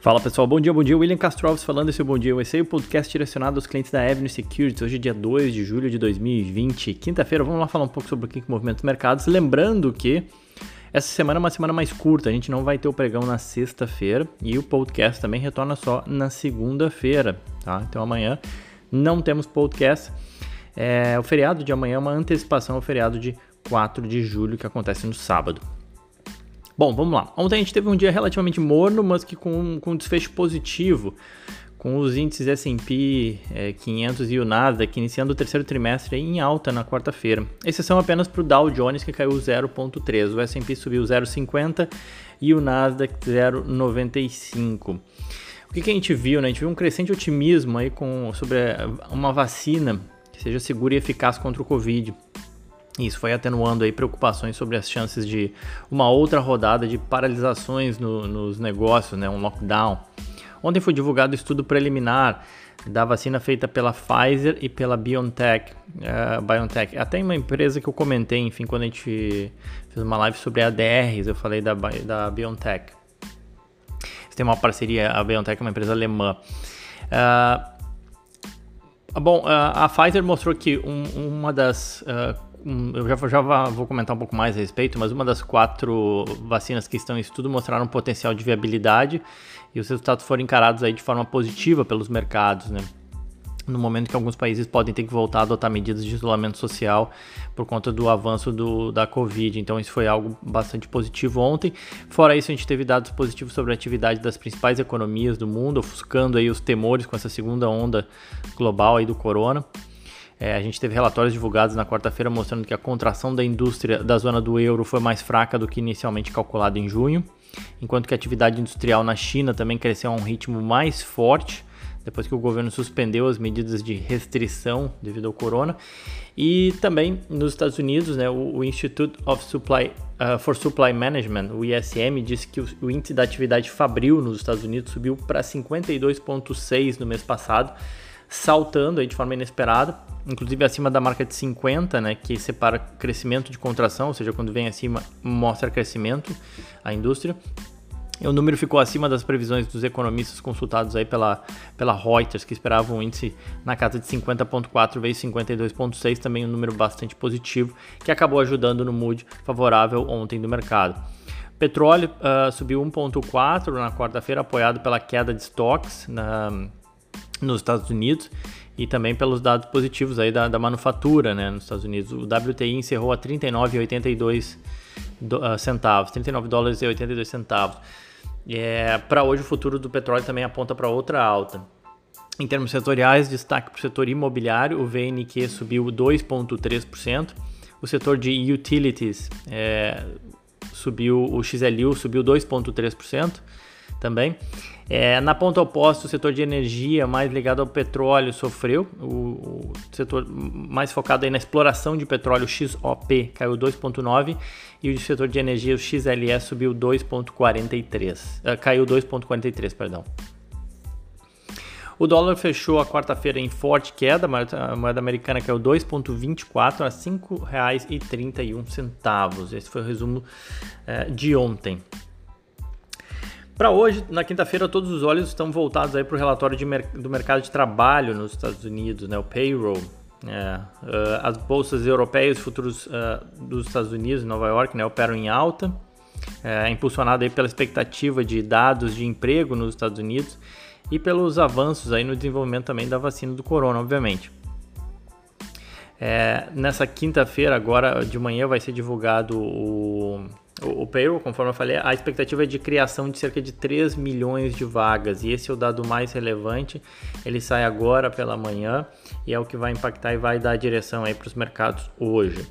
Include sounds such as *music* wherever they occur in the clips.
Fala pessoal, bom dia, bom dia. William Castro Alves falando esse é o Bom Dia USA, o podcast direcionado aos clientes da Avenue Securities. Hoje é dia 2 de julho de 2020, quinta-feira. Vamos lá falar um pouco sobre o que movimenta os mercados. Lembrando que essa semana é uma semana mais curta, a gente não vai ter o pregão na sexta-feira e o podcast também retorna só na segunda-feira, tá? Então amanhã não temos podcast. É, o feriado de amanhã é uma antecipação ao feriado de 4 de julho que acontece no sábado. Bom, vamos lá. Ontem a gente teve um dia relativamente morno, mas que com, com desfecho positivo, com os índices S&P é, 500 e o Nasdaq iniciando o terceiro trimestre em alta na quarta-feira. Exceção apenas para o Dow Jones, que caiu 0,3. O S&P subiu 0,50 e o Nasdaq 0,95. O que, que, a gente viu? Né? A gente viu um crescente otimismo aí com, sobre uma vacina que seja segura e eficaz contra o Covid. Isso foi atenuando aí preocupações sobre as chances de uma outra rodada de paralisações no, nos negócios, né, um lockdown. Ontem foi divulgado o estudo preliminar da vacina feita pela Pfizer e pela BioNTech, uh, BioNTech. Até uma empresa que eu comentei, enfim, quando a gente fez uma live sobre ADRs, eu falei da, da BioNTech. Eles têm uma parceria, a BioNTech é uma empresa alemã. Uh, bom, uh, a Pfizer mostrou que um, uma das eu já, já vou comentar um pouco mais a respeito, mas uma das quatro vacinas que estão em estudo mostraram um potencial de viabilidade e os resultados foram encarados aí de forma positiva pelos mercados, né? No momento que alguns países podem ter que voltar a adotar medidas de isolamento social por conta do avanço do, da Covid. Então, isso foi algo bastante positivo ontem. Fora isso, a gente teve dados positivos sobre a atividade das principais economias do mundo, ofuscando aí os temores com essa segunda onda global aí do corona. É, a gente teve relatórios divulgados na quarta-feira mostrando que a contração da indústria da zona do euro foi mais fraca do que inicialmente calculado em junho, enquanto que a atividade industrial na China também cresceu a um ritmo mais forte depois que o governo suspendeu as medidas de restrição devido ao corona. E também nos Estados Unidos, né, o, Institute of Supply, uh, for Supply Management, o ISM, disse que o, o índice da atividade fabril nos Estados Unidos subiu para 52,6 no mês passado, saltando aí de forma inesperada, inclusive acima da marca de 50, né, que separa crescimento de contração, ou seja, quando vem acima mostra crescimento a indústria. E o número ficou acima das previsões dos economistas consultados aí pela, pela Reuters, que esperavam um índice na casa de 50.4 vezes 52.6, também um número bastante positivo, que acabou ajudando no mood favorável ontem do mercado. Petróleo uh, subiu 1,4 na quarta-feira, apoiado pela queda de estoques na, nos Estados Unidos e também pelos dados positivos aí da, da manufatura né, nos Estados Unidos. O WTI encerrou a 39,82 uh, centavos, 39 dólares e 82 centavos. É, para hoje o futuro do petróleo também aponta para outra alta. Em termos setoriais, destaque para o setor imobiliário, o VNQ subiu 2,3%, o setor de utilities é, subiu, o XLU subiu 2,3% também. É, na ponta oposta, o setor de energia, mais ligado ao petróleo, sofreu. O, o setor mais focado aí na exploração de petróleo, XOP, caiu 2,9%. E o setor de energia, o XLE, subiu 2,43%. Uh, ah, caiu 2,43%, perdão. O dólar fechou a quarta-feira em forte queda, a moeda americana caiu 2,24 a R$ 5,31. Esse foi o resumo uh, de ontem. Para hoje, na quinta-feira, todos os olhos estão voltados para o relatório mer do mercado de trabalho nos Estados Unidos, né, o payroll. É, uh, as bolsas europeias, futuros uh, dos Estados Unidos, Nova York, né, operam em alta, é, impulsionado aí pela expectativa de dados de emprego nos Estados Unidos e pelos avanços aí no desenvolvimento também da vacina do corona, obviamente. É, nessa quinta-feira, agora de manhã, vai ser divulgado o o, payroll, conforme eu falei, a expectativa é de criação de cerca de 3 milhões de vagas, e esse é o dado mais relevante. Ele sai agora pela manhã e é o que vai impactar e vai dar direção aí para os mercados hoje.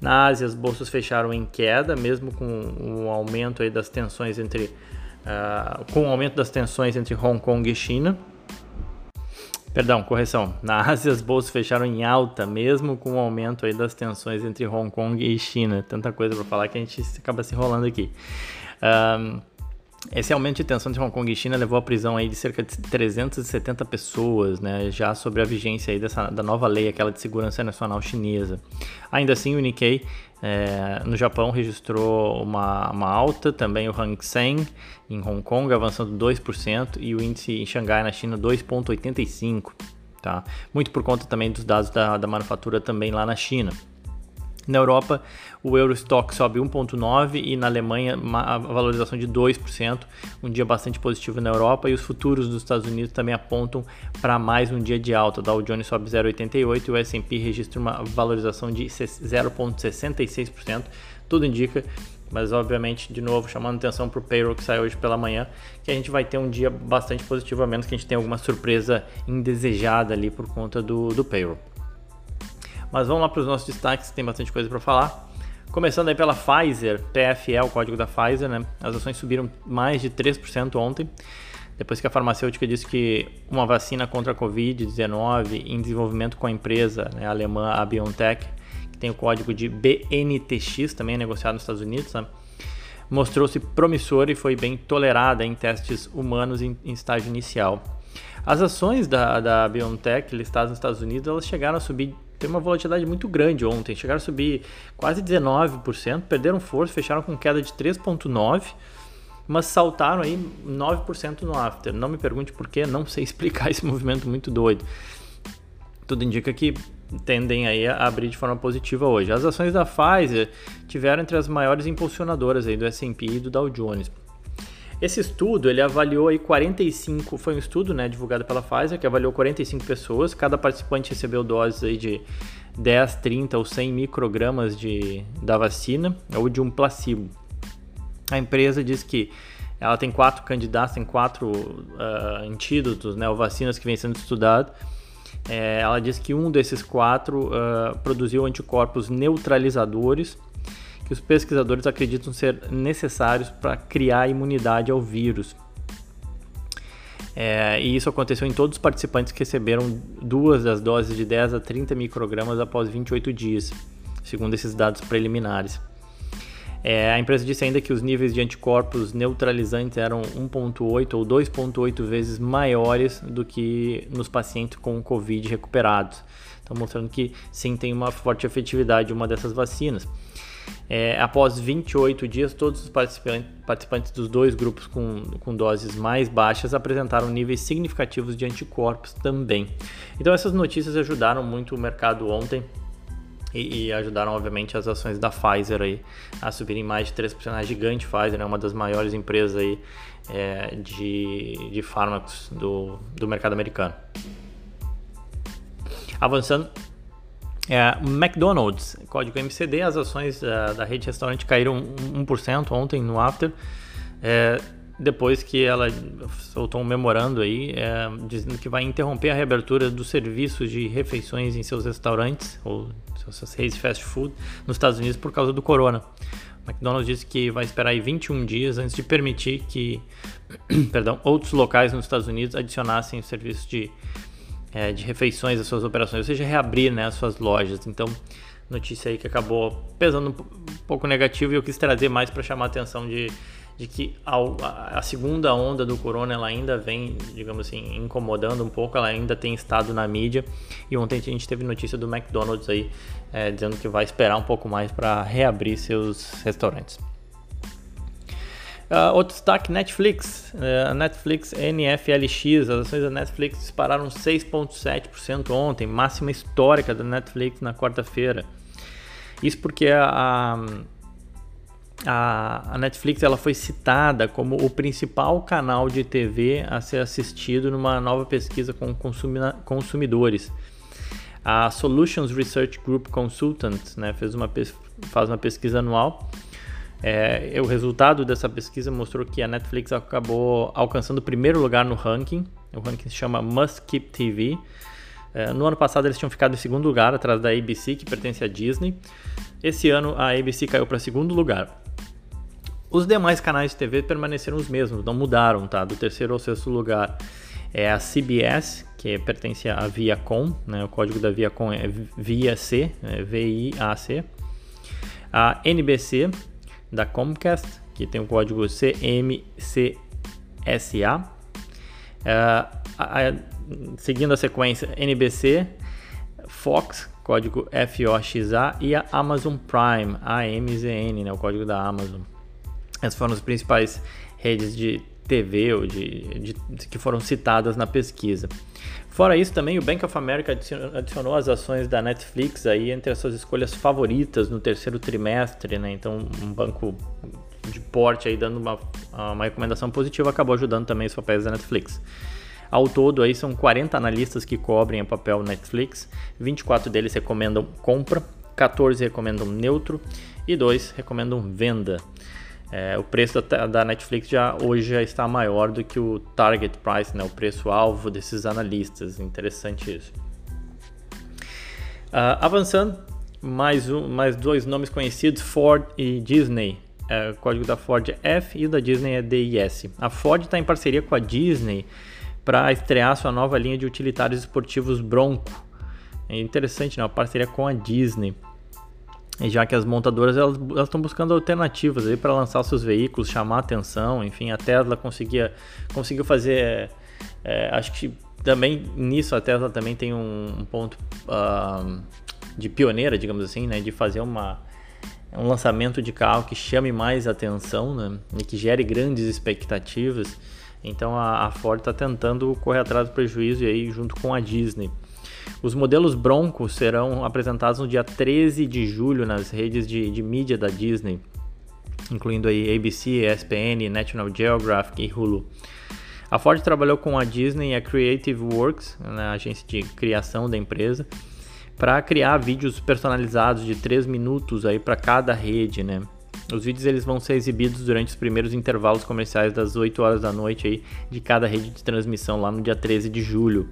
Na Ásia, as bolsas fecharam em queda, mesmo com o aumento aí das tensões entre uh, com o aumento das tensões entre Hong Kong e China. Perdão, correção. *laughs* Na Ásia, as bolsas fecharam em alta, mesmo com o aumento aí das tensões entre Hong Kong e China. Tanta coisa para falar que a gente acaba se enrolando aqui. Um, Esse aumento de tensão de Hong Kong e China levou à prisão aí de cerca de 370 pessoas, né, já sobre a vigência aí dessa, da nova lei, aquela de segurança nacional chinesa. Ainda assim, o Nikkei é, no Japão registrou uma, uma, alta, também o Hang Seng em Hong Kong avançando 2% e o índice em Xangai na China 2,85%. Tá? Muito por conta também dos dados da, da manufatura também lá na China. Na Europa, o Eurostock sobe 1,9% e na Alemanha, uma valorização de 2%, um dia bastante positivo na Europa. E os futuros dos Estados Unidos também apontam para mais um dia de alta. O Dow Jones sobe 0,88% e o S&P registra uma valorização de 0,66%. Tudo indica mas obviamente, de novo, chamando atenção para o payroll que sai hoje pela manhã, que a gente vai ter um dia bastante positivo, a menos que a gente tenha alguma surpresa indesejada ali por conta do, do payroll. Mas vamos lá para os nossos destaques, tem bastante coisa para falar. Começando aí pela Pfizer, PFE, o código da Pfizer, né? As ações subiram mais de 3% ontem, depois que a farmacêutica disse que uma vacina contra a Covid-19 em desenvolvimento com a empresa né, alemã, a BioNTech, que tem o código de BNTX, também é negociado nos Estados Unidos, né? mostrou-se promissora e foi bem tolerada em testes humanos em, em estágio inicial. As ações da, da BioNTech listadas nos Estados Unidos, elas chegaram a subir teve uma volatilidade muito grande ontem, chegaram a subir quase 19%, perderam força, fecharam com queda de 3,9%, mas saltaram aí 9% no after. Não me pergunte por quê, não sei *laughs* explicar esse movimento muito doido. Tudo indica que tendem aí a abrir de forma positiva hoje. As ações da Pfizer tiveram entre as maiores impulsionadoras aí do S&P e do Dow Jones. Esse estudo, ele avaliou aí 45, foi um estudo, né, divulgado pela Pfizer, que avaliou 45 pessoas, cada participante recebeu doses aí de 10, 30 ou 100 microgramas de, da vacina ou de um placebo. A empresa diz que ela tem quatro candidatos, tem quatro uh, antídotos, né, ou vacinas que vêm sendo estudados. É, ela diz que um desses quatro uh, produziu anticorpos neutralizadores que os pesquisadores acreditam ser necessários para criar imunidade ao vírus. É, e isso aconteceu em todos os participantes que receberam duas das doses de 10 a 30 microgramas após 28 dias, segundo esses dados preliminares. É, a empresa disse ainda que os níveis de anticorpos neutralizantes eram 1,8 ou 2,8 vezes maiores do que nos pacientes com Covid recuperados. Então, mostrando que sim, tem uma forte efetividade uma dessas vacinas. É, após 28 dias, todos os participantes, participantes dos dois grupos com, com doses mais baixas apresentaram níveis significativos de anticorpos também. Então, essas notícias ajudaram muito o mercado ontem e, e, ajudaram, obviamente, as ações da Pfizer aí a subirem mais de 3%. A gigante Pfizer é né, uma das maiores empresas aí, é, de, de fármacos do, do mercado americano. Avançando, é, McDonald's, código MCD, as ações uh, da rede restaurante caíram 1% ontem no after, é, depois que ela soltou um memorando aí, é, dizendo que vai interromper a reabertura dos serviços de refeições em seus restaurantes ou suas redes de fast food nos Estados Unidos por causa do corona. McDonald's disse que vai esperar aí 21 dias antes de permitir que *clears throat* perdão, outros locais nos Estados Unidos adicionassem o serviço de é, de refeições das suas operações, ou seja, reabrir né, as suas lojas. Então, notícia aí que acabou pesando um pouco negativo e eu quis trazer mais para chamar a atenção de, de que a, a, segunda onda do corona ela ainda vem, digamos assim, incomodando um pouco, ela ainda tem estado na mídia. E ontem a gente teve notícia do McDonald's aí é, dizendo que vai esperar um pouco mais para reabrir seus restaurantes. Uh, outro destaque, Netflix. Uh, Netflix NFLX, as ações da Netflix dispararam 6,7% ontem, máxima histórica da Netflix na quarta-feira. Isso porque a, a, a, Netflix ela foi citada como o principal canal de TV a ser assistido numa nova pesquisa com consumidores. A Solutions Research Group Consultants né, fez uma, faz uma pesquisa anual é, o resultado dessa pesquisa mostrou que a Netflix acabou alcançando o primeiro lugar no ranking. O ranking se chama Must Keep TV. É, no ano passado eles tinham ficado em segundo lugar, atrás da ABC, que pertence à Disney. Esse ano a ABC caiu para segundo lugar. Os demais canais de TV permaneceram os mesmos, não mudaram, tá? Do terceiro ao sexto lugar é a CBS, que pertence à Viacom, né? O código da Viacom é VIAC, é V-I-A-C. A NBC, da Comcast, Aqui tem o código CMCSA. É, a, a, seguindo a sequência NBC, Fox, código FOXA e a Amazon Prime, AMZN, né, o código da Amazon. Essas foram as principais redes de TV ou de, de, de, que foram citadas na pesquisa. Fora isso, também o Bank of America adicionou, as ações da Netflix aí entre as suas escolhas favoritas no terceiro trimestre, né? Então, um banco de porte aí dando uma, uma recomendação positiva acabou ajudando também os papéis da Netflix. Ao todo, aí são 40 analistas que cobrem o papel Netflix, 24 deles recomendam compra, 14 recomendam neutro e 2 recomendam venda. É, o preço da, da, Netflix já hoje já está maior do que o target price, né, o preço-alvo desses analistas. Interessante isso. Uh, avançando, mais, um, mais dois nomes conhecidos, Ford e Disney. É, o código da Ford é F e o da Disney é DIS. A Ford está em parceria com a Disney para estrear sua nova linha de utilitários esportivos Bronco. É interessante, né? Uma parceria com a Disney. Já que as montadoras elas estão buscando alternativas aí para lançar seus veículos, chamar atenção, enfim, a Tesla conseguia conseguiu fazer, é, acho que também nisso a Tesla também tem um, um ponto uh, de pioneira, digamos assim, né, de fazer uma um lançamento de carro que chame mais atenção, né, e que gere grandes expectativas. Então a, a Ford está tentando correr atrás do prejuízo e aí junto com a Disney. Os modelos Bronco serão apresentados no dia 13 de julho nas redes de, de mídia da Disney, incluindo aí ABC, ESPN, National Geographic e Hulu. A Ford trabalhou com a Disney e a Creative Works, na né, agência de criação da empresa, para criar vídeos personalizados de 3 minutos aí para cada rede, né? Os vídeos eles vão ser exibidos durante os primeiros intervalos comerciais das 8 horas da noite aí de cada rede de transmissão lá no dia 13 de julho.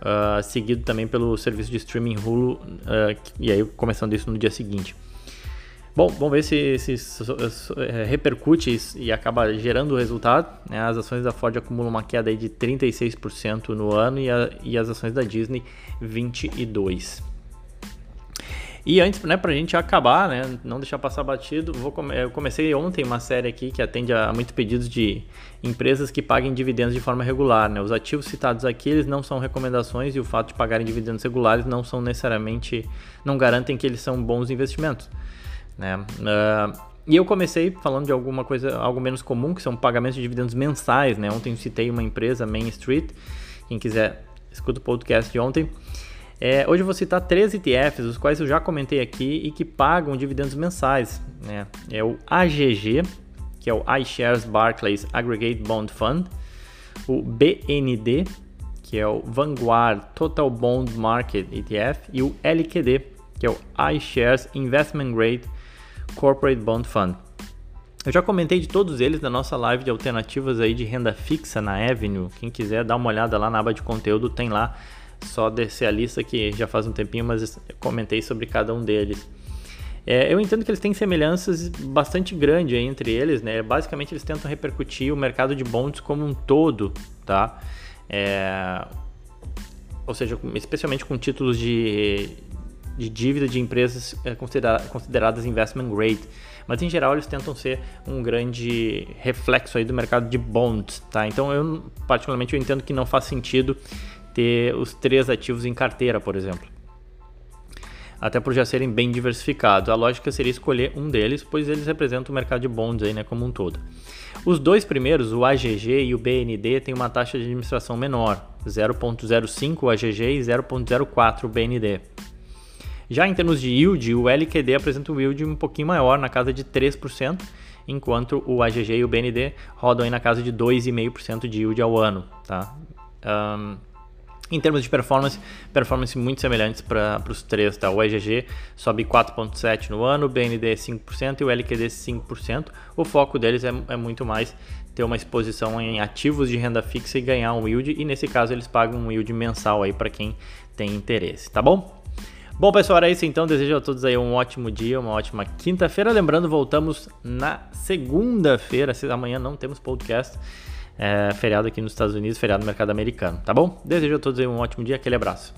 Uh, seguido também pelo serviço de streaming Hulu, uh, e aí começando isso no dia seguinte. Bom, vamos ver se, se, se, se é, repercute e acaba gerando o resultado. Né? As ações da Ford acumulam uma queda de 36% no ano e, a, e as ações da Disney 22%. E antes, né, pra gente acabar, né, não deixar passar batido, vou come eu comecei ontem uma série aqui que atende a, muitos pedidos de empresas que paguem dividendos de forma regular, né? Os ativos citados aqui, eles não são recomendações e o fato de pagarem dividendos regulares não são necessariamente, não garantem que eles são bons investimentos, né? Uh, e eu comecei falando de alguma coisa, algo menos comum, que são pagamentos de dividendos mensais, né? Ontem citei uma empresa, Main Street, quem quiser, escuta o podcast de ontem. É, hoje eu vou citar três ETFs, os quais eu já comentei aqui e que pagam dividendos mensais. Né? É o AGG, que é o iShares Barclays Aggregate Bond Fund, o BND, que é o Vanguard Total Bond Market ETF, e o LQD, que é o iShares Investment Grade Corporate Bond Fund. Eu já comentei de todos eles na nossa live de alternativas aí de renda fixa na Avenue. Quem quiser dar uma olhada lá na aba de conteúdo, tem lá só descer a lista que já faz um tempinho, mas comentei sobre cada um deles. É, eu entendo que eles têm semelhanças bastante grandes entre eles, né? Basicamente eles tentam repercutir o mercado de bonds como um todo, tá? É, ou seja, especialmente com títulos de, de dívida de empresas é, considera consideradas investment grade. Mas em geral eles tentam ser um grande reflexo aí do mercado de bonds, tá? Então eu particularmente eu entendo que não faz sentido ter os três ativos em carteira, por exemplo. Até por já serem bem diversificados. A lógica seria escolher um deles, pois eles representam o mercado de bonds aí, né, como um todo. Os dois primeiros, o AGG e o BND, têm uma taxa de administração menor, 0.05 o AGG e 0.04 o BND. Já em termos de yield, o LQD apresenta um yield um pouquinho maior, na casa de 3%, enquanto o AGG e o BND rodam aí na casa de 2,5% de yield ao ano. Tá? Um, em termos de performance, performance muito semelhantes para os três, tá? O EGG sobe 4,7% no ano, o BND 5% e o LQD 5%. O foco deles é, é, muito mais ter uma exposição em ativos de renda fixa e ganhar um yield, e nesse caso eles pagam um yield mensal aí para quem tem interesse, tá bom? Bom, pessoal, era isso então. Desejo a todos aí um ótimo dia, uma ótima quinta-feira. Lembrando, voltamos na segunda-feira. Amanhã não temos podcast é, feriado aqui nos Estados Unidos, feriado no mercado americano, tá bom? Desejo a todos um ótimo dia, aquele abraço.